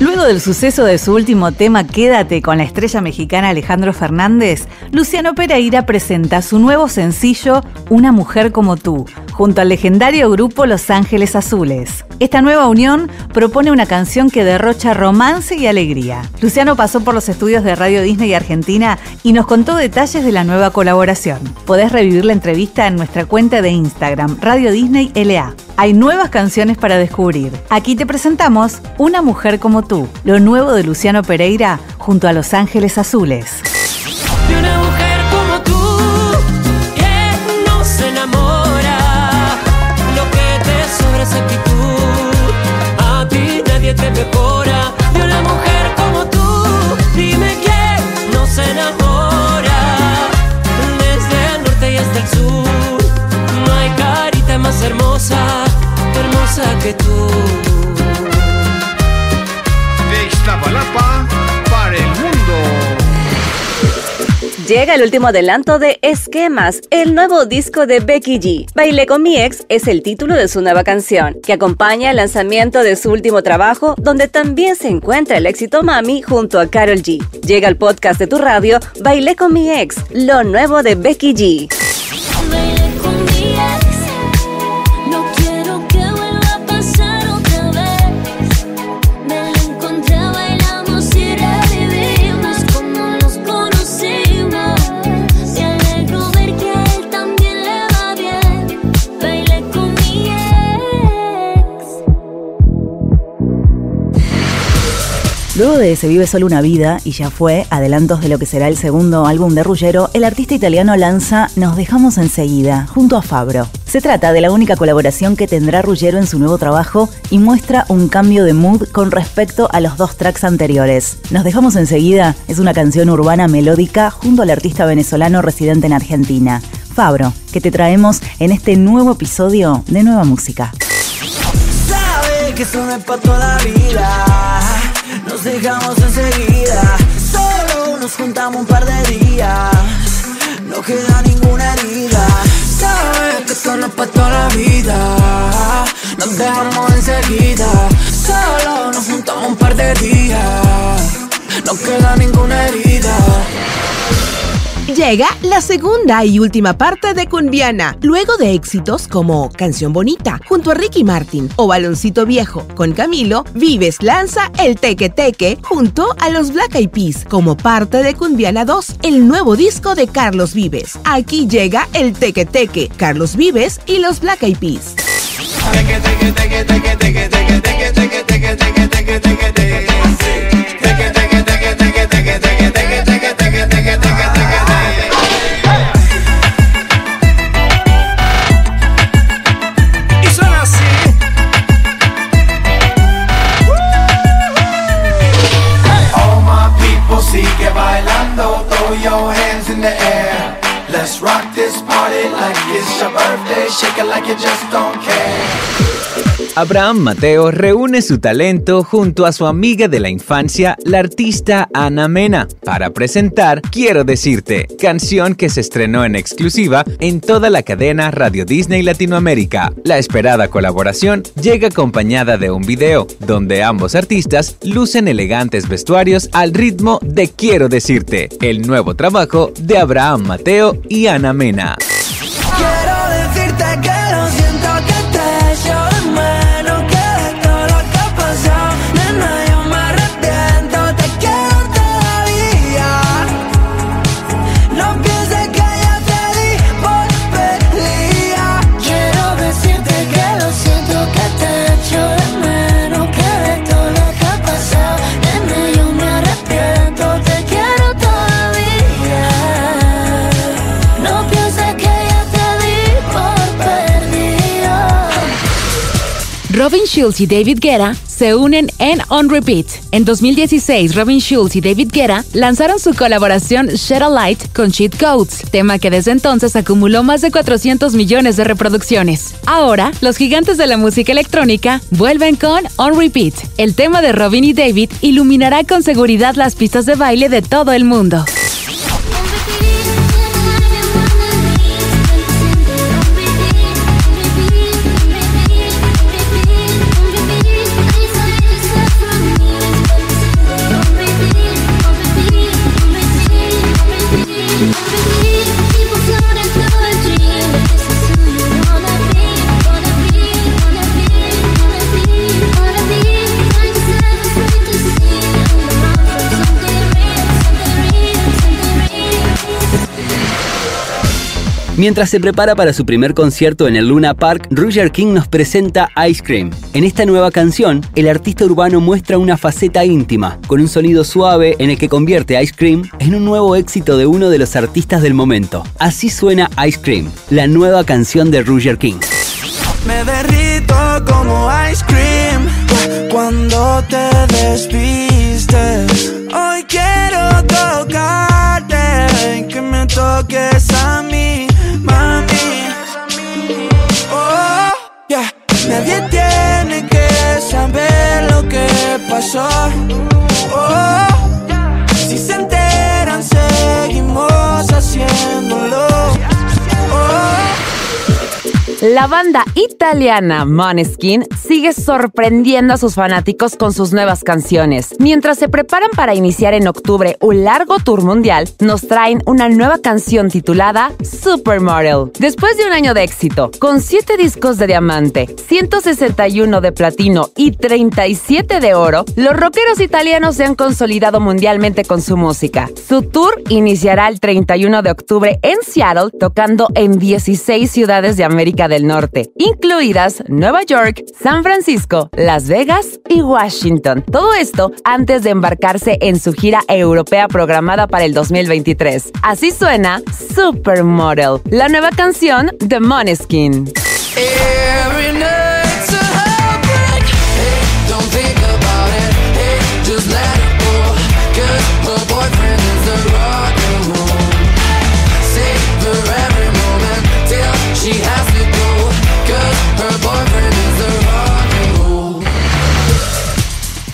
Luego del suceso de su último tema Quédate con la estrella mexicana Alejandro Fernández, Luciano Pereira presenta su nuevo sencillo Una mujer como tú, junto al legendario grupo Los Ángeles Azules. Esta nueva unión propone una canción que derrocha romance y alegría. Luciano pasó por los estudios de Radio Disney Argentina y nos contó detalles de la nueva colaboración. Podés revivir la entrevista en nuestra cuenta de Instagram, Radio Disney LA. Hay nuevas canciones para descubrir. Aquí te presentamos Una mujer como tú, lo nuevo de Luciano Pereira junto a Los Ángeles Azules. Llega el último adelanto de Esquemas, el nuevo disco de Becky G. Bailé con mi ex es el título de su nueva canción, que acompaña el lanzamiento de su último trabajo, donde también se encuentra el éxito Mami junto a Carol G. Llega el podcast de tu radio, Bailé con mi ex, lo nuevo de Becky G. Luego de Se vive solo una vida y ya fue, adelantos de lo que será el segundo álbum de Ruggero, el artista italiano lanza Nos dejamos enseguida, junto a Fabro. Se trata de la única colaboración que tendrá Ruggero en su nuevo trabajo y muestra un cambio de mood con respecto a los dos tracks anteriores. Nos dejamos enseguida es una canción urbana melódica junto al artista venezolano residente en Argentina, Fabro, que te traemos en este nuevo episodio de Nueva Música. Nos dejamos enseguida. Solo nos juntamos un par de días. No queda ninguna herida. Sabes que esto no es para toda la vida. Nos dejamos enseguida. Solo Llega la segunda y última parte de Cumbiana, luego de éxitos como Canción Bonita, junto a Ricky Martin, o Baloncito Viejo, con Camilo, Vives lanza el Teque Teque junto a los Black Eyed Peas, como parte de Cumbiana 2, el nuevo disco de Carlos Vives. Aquí llega el Teque Teque, Carlos Vives y los Black Eyed Peas. Abraham Mateo reúne su talento junto a su amiga de la infancia, la artista Ana Mena, para presentar Quiero decirte, canción que se estrenó en exclusiva en toda la cadena Radio Disney Latinoamérica. La esperada colaboración llega acompañada de un video, donde ambos artistas lucen elegantes vestuarios al ritmo de Quiero decirte, el nuevo trabajo de Abraham Mateo y Ana Mena. Y David Guetta se unen en On Repeat. En 2016, Robin Schulz y David Guetta lanzaron su colaboración Shed a Light con Cheat Codes, tema que desde entonces acumuló más de 400 millones de reproducciones. Ahora, los gigantes de la música electrónica vuelven con On Repeat. El tema de Robin y David iluminará con seguridad las pistas de baile de todo el mundo. Mientras se prepara para su primer concierto en el Luna Park, Roger King nos presenta Ice Cream. En esta nueva canción, el artista urbano muestra una faceta íntima, con un sonido suave en el que convierte Ice Cream en un nuevo éxito de uno de los artistas del momento. Así suena Ice Cream, la nueva canción de Roger King. Me derrito como ice cream cuando te despistes. Hoy quiero tocarte, que me toques a mí pasó. La banda italiana Måneskin sigue sorprendiendo a sus fanáticos con sus nuevas canciones. Mientras se preparan para iniciar en octubre un largo tour mundial, nos traen una nueva canción titulada Supermodel. Después de un año de éxito, con 7 discos de diamante, 161 de platino y 37 de oro, los rockeros italianos se han consolidado mundialmente con su música. Su tour iniciará el 31 de octubre en Seattle, tocando en 16 ciudades de América del Norte, incluidas Nueva York, San Francisco, Las Vegas y Washington. Todo esto antes de embarcarse en su gira europea programada para el 2023. Así suena Supermodel, la nueva canción de Måneskin.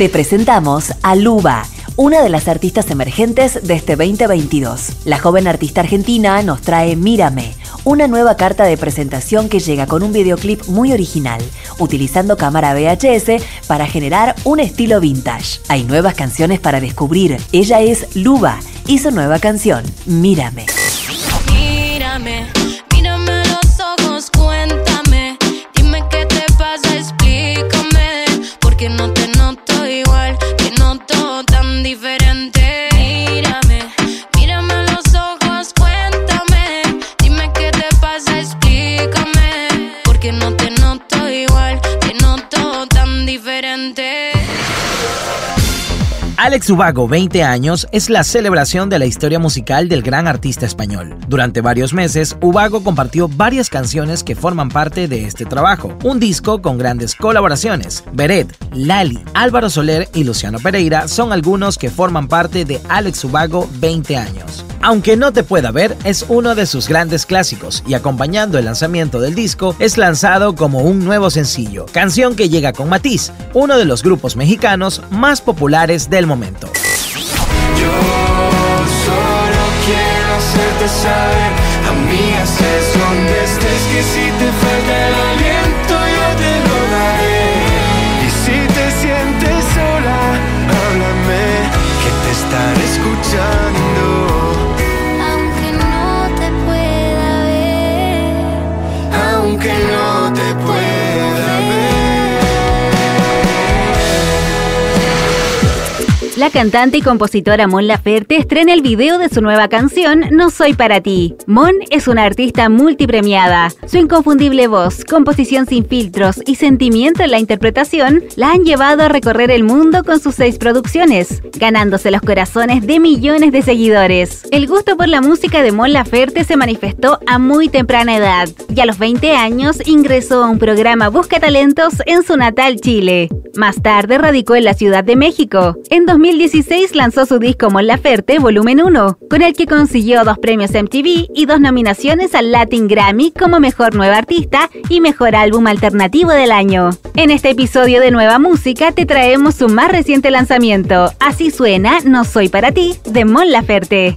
Te presentamos a Luba, una de las artistas emergentes de este 2022. La joven artista argentina nos trae Mírame, una nueva carta de presentación que llega con un videoclip muy original, utilizando cámara VHS para generar un estilo vintage. Hay nuevas canciones para descubrir. Ella es Luba y su nueva canción, Mírame. Mírame, Alex Ubago, 20 años, es la celebración de la historia musical del gran artista español. Durante varios meses, Ubago compartió varias canciones que forman parte de este trabajo. Un disco con grandes colaboraciones. Beret, Lali, Álvaro Soler y Luciano Pereira son algunos que forman parte de Alex Ubago 20 años. Aunque no te pueda ver, es uno de sus grandes clásicos y acompañando el lanzamiento del disco es lanzado como un nuevo sencillo, canción que llega con Matiz, uno de los grupos mexicanos más populares del momento. Yo solo quiero hacerte saber, amigas, es donde estés, que si te falta el aliento La cantante y compositora Mon Laferte estrena el video de su nueva canción No Soy Para Ti. Mon es una artista multipremiada. Su inconfundible voz, composición sin filtros y sentimiento en la interpretación la han llevado a recorrer el mundo con sus seis producciones, ganándose los corazones de millones de seguidores. El gusto por la música de Mon Laferte se manifestó a muy temprana edad y a los 20 años ingresó a un programa Busca Talentos en su natal Chile. Más tarde radicó en la Ciudad de México. En 2016 lanzó su disco Mon Laferte Volumen 1, con el que consiguió dos premios MTV y dos nominaciones al Latin Grammy como Mejor Nueva Artista y Mejor Álbum Alternativo del Año. En este episodio de Nueva Música te traemos su más reciente lanzamiento. Así suena No Soy Para Ti, de Mon Laferte.